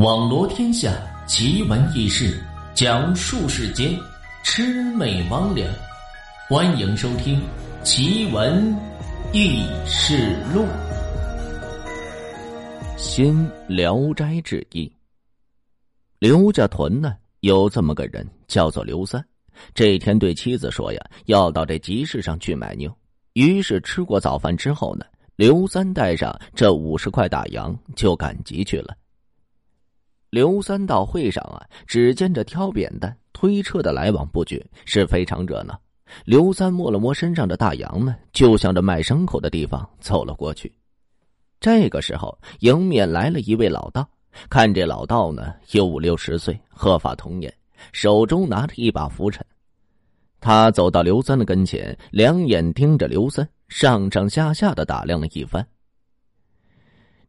网罗天下奇闻异事，讲述世间魑魅魍魉。欢迎收听《奇闻异事录》。新《聊斋志异》。刘家屯呢，有这么个人，叫做刘三。这天对妻子说呀，要到这集市上去买牛。于是吃过早饭之后呢，刘三带上这五十块大洋，就赶集去了。刘三到会上啊，只见着挑扁担、推车的来往不绝，是非常热闹。刘三摸了摸身上的大洋呢，就向着卖牲口的地方走了过去。这个时候，迎面来了一位老道。看这老道呢，有五六十岁，鹤发童颜，手中拿着一把拂尘。他走到刘三的跟前，两眼盯着刘三，上上下下的打量了一番。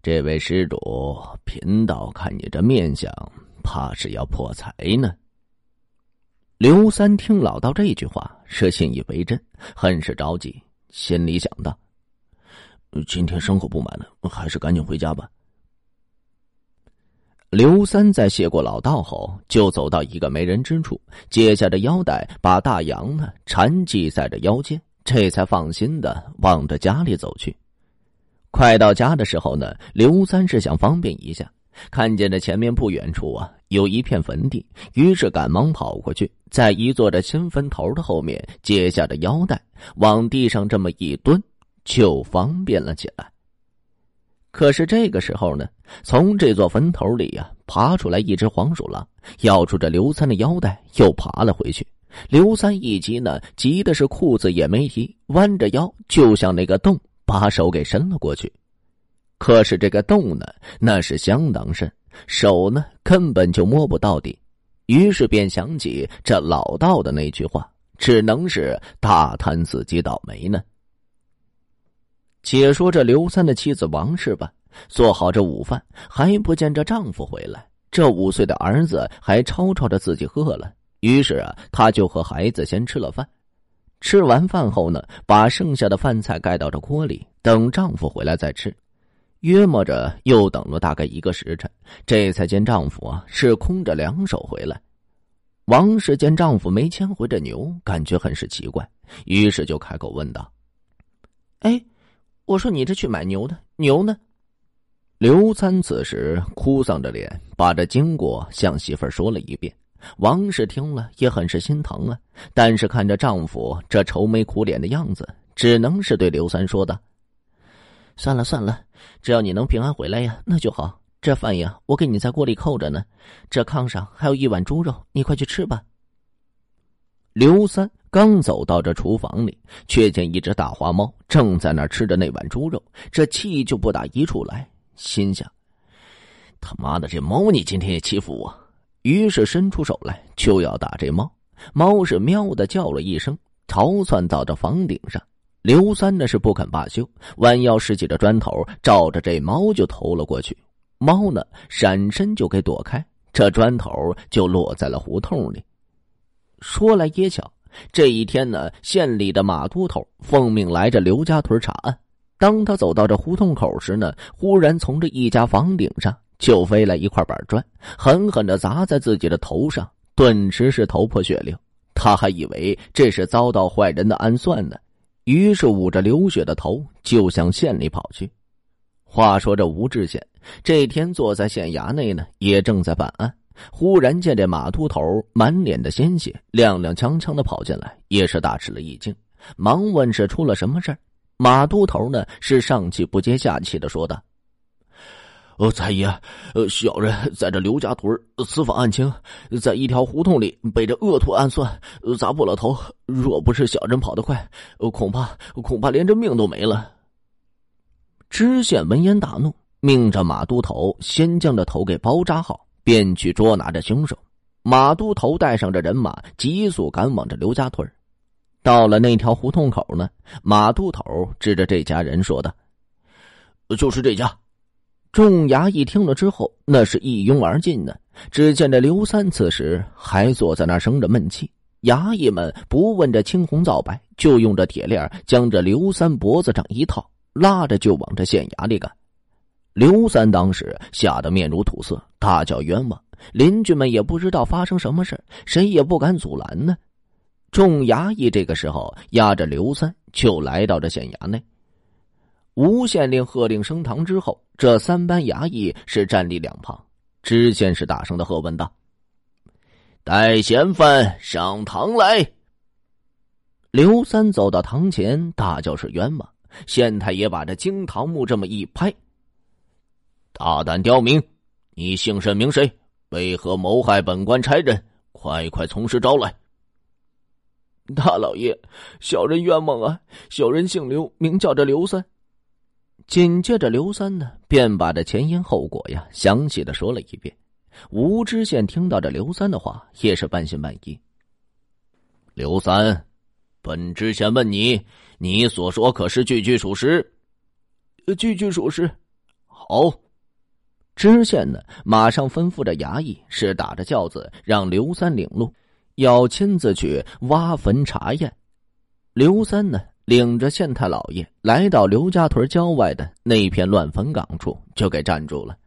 这位施主，贫道看你这面相，怕是要破财呢。刘三听老道这句话，是信以为真，很是着急，心里想到：今天牲口不满了，还是赶紧回家吧。刘三在谢过老道后，就走到一个没人之处，解下这腰带，把大洋呢缠系在这腰间，这才放心的往着家里走去。快到家的时候呢，刘三是想方便一下，看见这前面不远处啊有一片坟地，于是赶忙跑过去，在一座这新坟头的后面解下这腰带，往地上这么一蹲，就方便了起来。可是这个时候呢，从这座坟头里呀爬出来一只黄鼠狼，咬住这刘三的腰带，又爬了回去。刘三一急呢，急的是裤子也没提，弯着腰就向那个洞。把手给伸了过去，可是这个洞呢，那是相当深，手呢根本就摸不到底。于是便想起这老道的那句话，只能是大叹自己倒霉呢。且说这刘三的妻子王氏吧，做好这午饭，还不见这丈夫回来，这五岁的儿子还吵吵着自己饿了，于是啊，他就和孩子先吃了饭。吃完饭后呢，把剩下的饭菜盖到这锅里，等丈夫回来再吃。约摸着又等了大概一个时辰，这才见丈夫啊是空着两手回来。王氏见丈夫没牵回这牛，感觉很是奇怪，于是就开口问道：“哎，我说你这去买牛的牛呢？”刘三此时哭丧着脸，把这经过向媳妇儿说了一遍。王氏听了也很是心疼啊，但是看着丈夫这愁眉苦脸的样子，只能是对刘三说道：“算了算了，只要你能平安回来呀，那就好。这饭呀，我给你在锅里扣着呢。这炕上还有一碗猪肉，你快去吃吧。”刘三刚走到这厨房里，却见一只大花猫正在那吃着那碗猪肉，这气就不打一处来，心想：“他妈的，这猫你今天也欺负我！”于是伸出手来就要打这猫，猫是喵的叫了一声，逃窜到这房顶上。刘三呢是不肯罢休，弯腰拾起这砖头，照着这猫就投了过去。猫呢闪身就给躲开，这砖头就落在了胡同里。说来也巧，这一天呢，县里的马都头奉命来这刘家屯查案。当他走到这胡同口时呢，忽然从这一家房顶上。就飞来一块板砖，狠狠的砸在自己的头上，顿时是头破血流。他还以为这是遭到坏人的暗算呢，于是捂着流血的头就向县里跑去。话说这吴志县这天坐在县衙内呢，也正在办案，忽然见这马秃头满脸的鲜血，踉踉跄跄的跑进来，也是大吃了一惊，忙问是出了什么事马秃头呢是上气不接下气的说道。呃，财爷，呃，小人在这刘家屯私访案情，在一条胡同里被这恶徒暗算，砸破了头。若不是小人跑得快，恐怕恐怕连这命都没了。知县闻言大怒，命着马都头先将这头给包扎好，便去捉拿着凶手。马都头带上这人马，急速赶往这刘家屯。到了那条胡同口呢，马都头指着这家人说的：“就是这家。”众衙役听了之后，那是一拥而进呢。只见这刘三此时还坐在那生着闷气，衙役们不问这青红皂白，就用这铁链将这刘三脖子上一套，拉着就往这县衙里赶。刘三当时吓得面如土色，大叫冤枉。邻居们也不知道发生什么事谁也不敢阻拦呢。众衙役这个时候押着刘三就来到这县衙内。吴县令喝令升堂之后，这三班衙役是站立两旁。知县是大声的喝问道：“带嫌犯上堂来！”刘三走到堂前，大叫是冤枉。县太爷把这惊堂木这么一拍：“大胆刁民，你姓甚名谁？为何谋害本官差人？快快从实招来！”大老爷，小人冤枉啊！小人姓刘，名叫这刘三。紧接着，刘三呢便把这前因后果呀详细的说了一遍。吴知县听到这刘三的话，也是半信半疑。刘三，本知县问你，你所说可是句句属实？句句属实。好，知县呢马上吩咐着衙役，是打着轿子让刘三领路，要亲自去挖坟查验。刘三呢？领着县太老爷来到刘家屯郊外的那片乱坟岗处，就给站住了。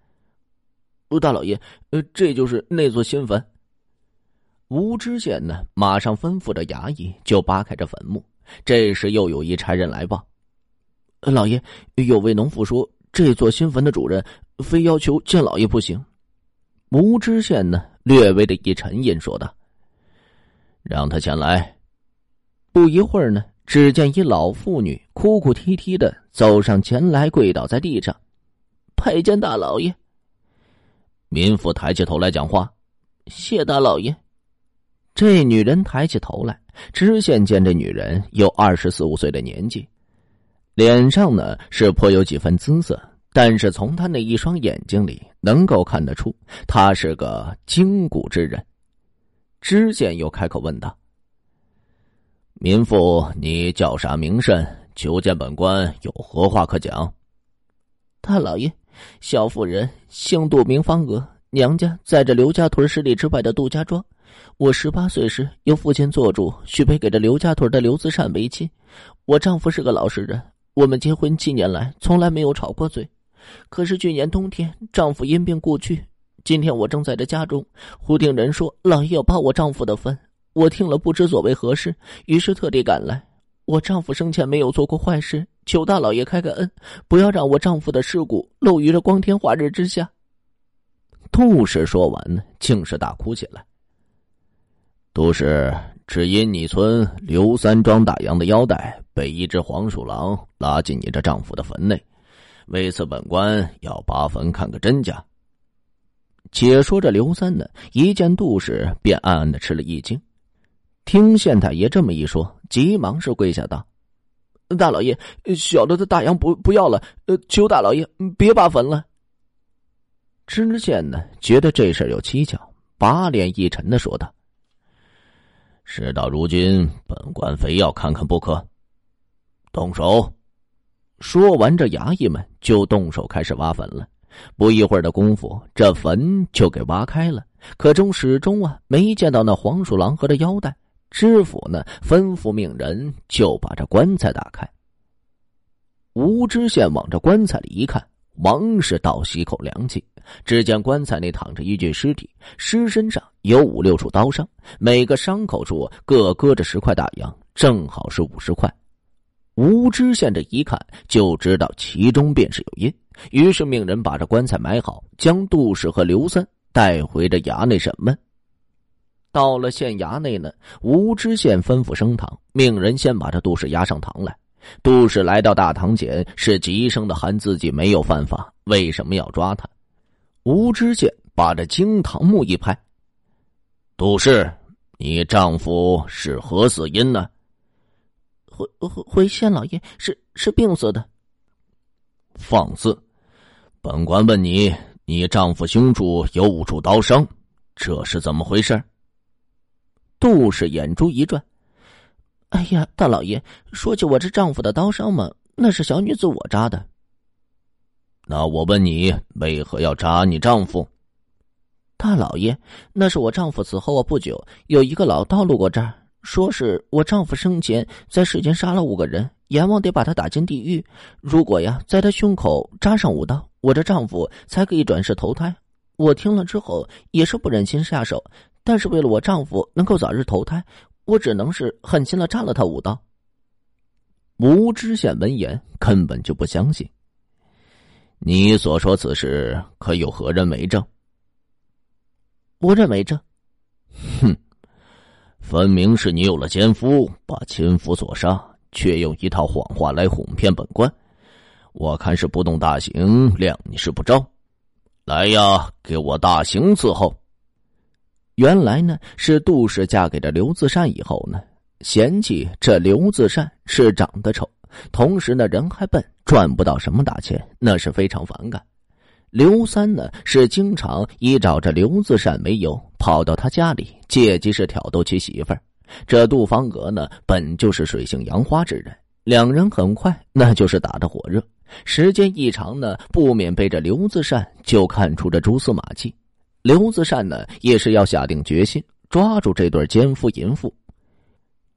吴大老爷，呃，这就是那座新坟。吴知县呢，马上吩咐着衙役就扒开这坟墓。这时又有一差人来报：“老爷，有位农妇说，这座新坟的主人非要求见老爷不行。”吴知县呢，略微的一沉吟，说道：“让他前来。”不一会儿呢。只见一老妇女哭哭啼啼的走上前来，跪倒在地上，拜见大老爷。民妇抬起头来讲话：“谢大老爷。”这女人抬起头来，知县见这女人有二十四五岁的年纪，脸上呢是颇有几分姿色，但是从她那一双眼睛里能够看得出，她是个精骨之人。知县又开口问道。民妇，你叫啥名甚？求见本官，有何话可讲？大老爷，小妇人姓杜，名方娥，娘家在这刘家屯十里之外的杜家庄。我十八岁时由父亲做主，许配给这刘家屯的刘子善为妻。我丈夫是个老实人，我们结婚七年来从来没有吵过嘴。可是去年冬天，丈夫因病故去。今天我正在这家中，忽听人说老爷要扒我丈夫的坟。我听了不知所为何事，于是特地赶来。我丈夫生前没有做过坏事，求大老爷开个恩，不要让我丈夫的尸骨露于这光天化日之下。杜氏说完呢，竟是大哭起来。杜氏只因你村刘三庄大洋的腰带被一只黄鼠狼拉进你这丈夫的坟内，为此本官要扒坟看个真假。且说这刘三呢，一见杜氏，便暗暗的吃了一惊。听县太爷这么一说，急忙是跪下道：“大老爷，小的的大洋不不要了，呃，求大老爷别扒坟了。”知县呢，觉得这事有蹊跷，把脸一沉的说道：“事到如今，本官非要看看不可。动手！”说完，这衙役们就动手开始挖坟了。不一会儿的功夫，这坟就给挖开了，可中始终啊没见到那黄鼠狼和这腰带。知府呢，吩咐命人就把这棺材打开。吴知县往这棺材里一看，王氏倒吸口凉气。只见棺材内躺着一具尸体，尸身上有五六处刀伤，每个伤口处各搁着十块大洋，正好是五十块。吴知县这一看就知道其中便是有因，于是命人把这棺材埋好，将杜氏和刘三带回这衙内审问。到了县衙内呢，吴知县吩咐升堂，命人先把这杜氏押上堂来。杜氏来到大堂前，是急声的喊自己没有犯法，为什么要抓他？吴知县把这惊堂木一拍：“杜氏，你丈夫是何死因呢？”“回回回县老爷，是是病死的。”“放肆！本官问你，你丈夫胸处有五处刀伤，这是怎么回事？”杜氏眼珠一转，哎呀，大老爷，说起我这丈夫的刀伤嘛，那是小女子我扎的。那我问你，为何要扎你丈夫？大老爷，那是我丈夫死后啊不久，有一个老道路过这儿，说是我丈夫生前在世间杀了五个人，阎王得把他打进地狱。如果呀，在他胸口扎上五刀，我这丈夫才可以转世投胎。我听了之后也是不忍心下手，但是为了我丈夫能够早日投胎，我只能是狠心的扎了他五刀。吴知县闻言根本就不相信。你所说此事可有何人为证？无人为证。哼。分明是你有了奸夫，把奸夫所杀，却用一套谎话来哄骗本官。我看是不动大刑，谅你是不招。来呀，给我大刑伺候！原来呢，是杜氏嫁给了刘自善以后呢，嫌弃这刘自善是长得丑，同时呢人还笨，赚不到什么大钱，那是非常反感。刘三呢是经常以找着刘自善为由，跑到他家里，借机是挑逗其媳妇儿。这杜方格呢本就是水性杨花之人，两人很快那就是打得火热。时间一长呢，不免被这刘自善就看出这蛛丝马迹。刘自善呢也是要下定决心抓住这对奸夫淫妇。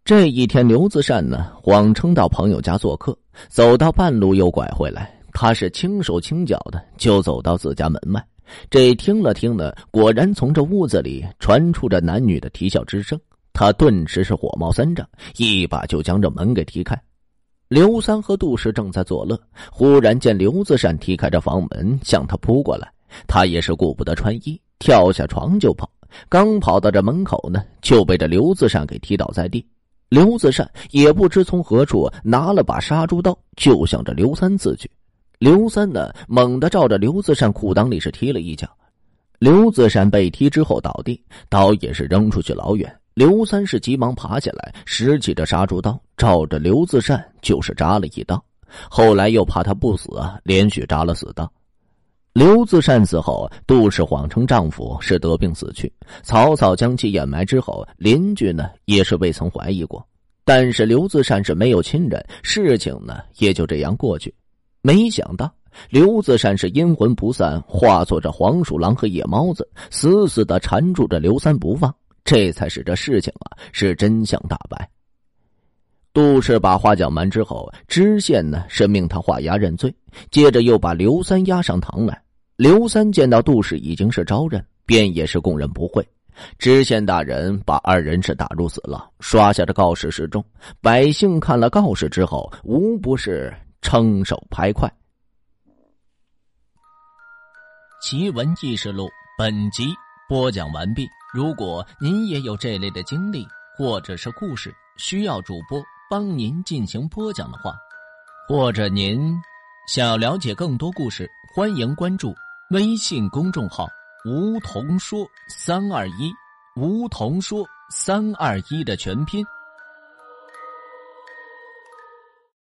这一天，刘自善呢谎称到朋友家做客，走到半路又拐回来。他是轻手轻脚的就走到自家门外，这听了听呢，果然从这屋子里传出着男女的啼笑之声。他顿时是火冒三丈，一把就将这门给踢开。刘三和杜氏正在作乐，忽然见刘自善踢开这房门向他扑过来，他也是顾不得穿衣，跳下床就跑。刚跑到这门口呢，就被这刘自善给踢倒在地。刘自善也不知从何处拿了把杀猪刀，就向着刘三刺去。刘三呢，猛地照着刘自善裤裆里是踢了一脚，刘自善被踢之后倒地，刀也是扔出去老远。刘三是急忙爬起来，拾起这杀猪刀，照着刘自善就是扎了一刀。后来又怕他不死啊，连续扎了死刀。刘自善死后，杜氏谎称丈夫是得病死去，草草将其掩埋之后，邻居呢也是未曾怀疑过。但是刘自善是没有亲人，事情呢也就这样过去。没想到刘自善是阴魂不散，化作这黄鼠狼和野猫子，死死的缠住着刘三不放，这才使这事情啊是真相大白。杜氏把话讲完之后，知县呢是命他画押认罪，接着又把刘三押上堂来。刘三见到杜氏已经是招认，便也是供认不讳。知县大人把二人是打入死牢，刷下的告示示众，百姓看了告示之后，无不是。称手拍快。奇闻异事录本集播讲完毕。如果您也有这类的经历或者是故事，需要主播帮您进行播讲的话，或者您想要了解更多故事，欢迎关注微信公众号“梧桐说三二一”，梧桐说三二一的全拼。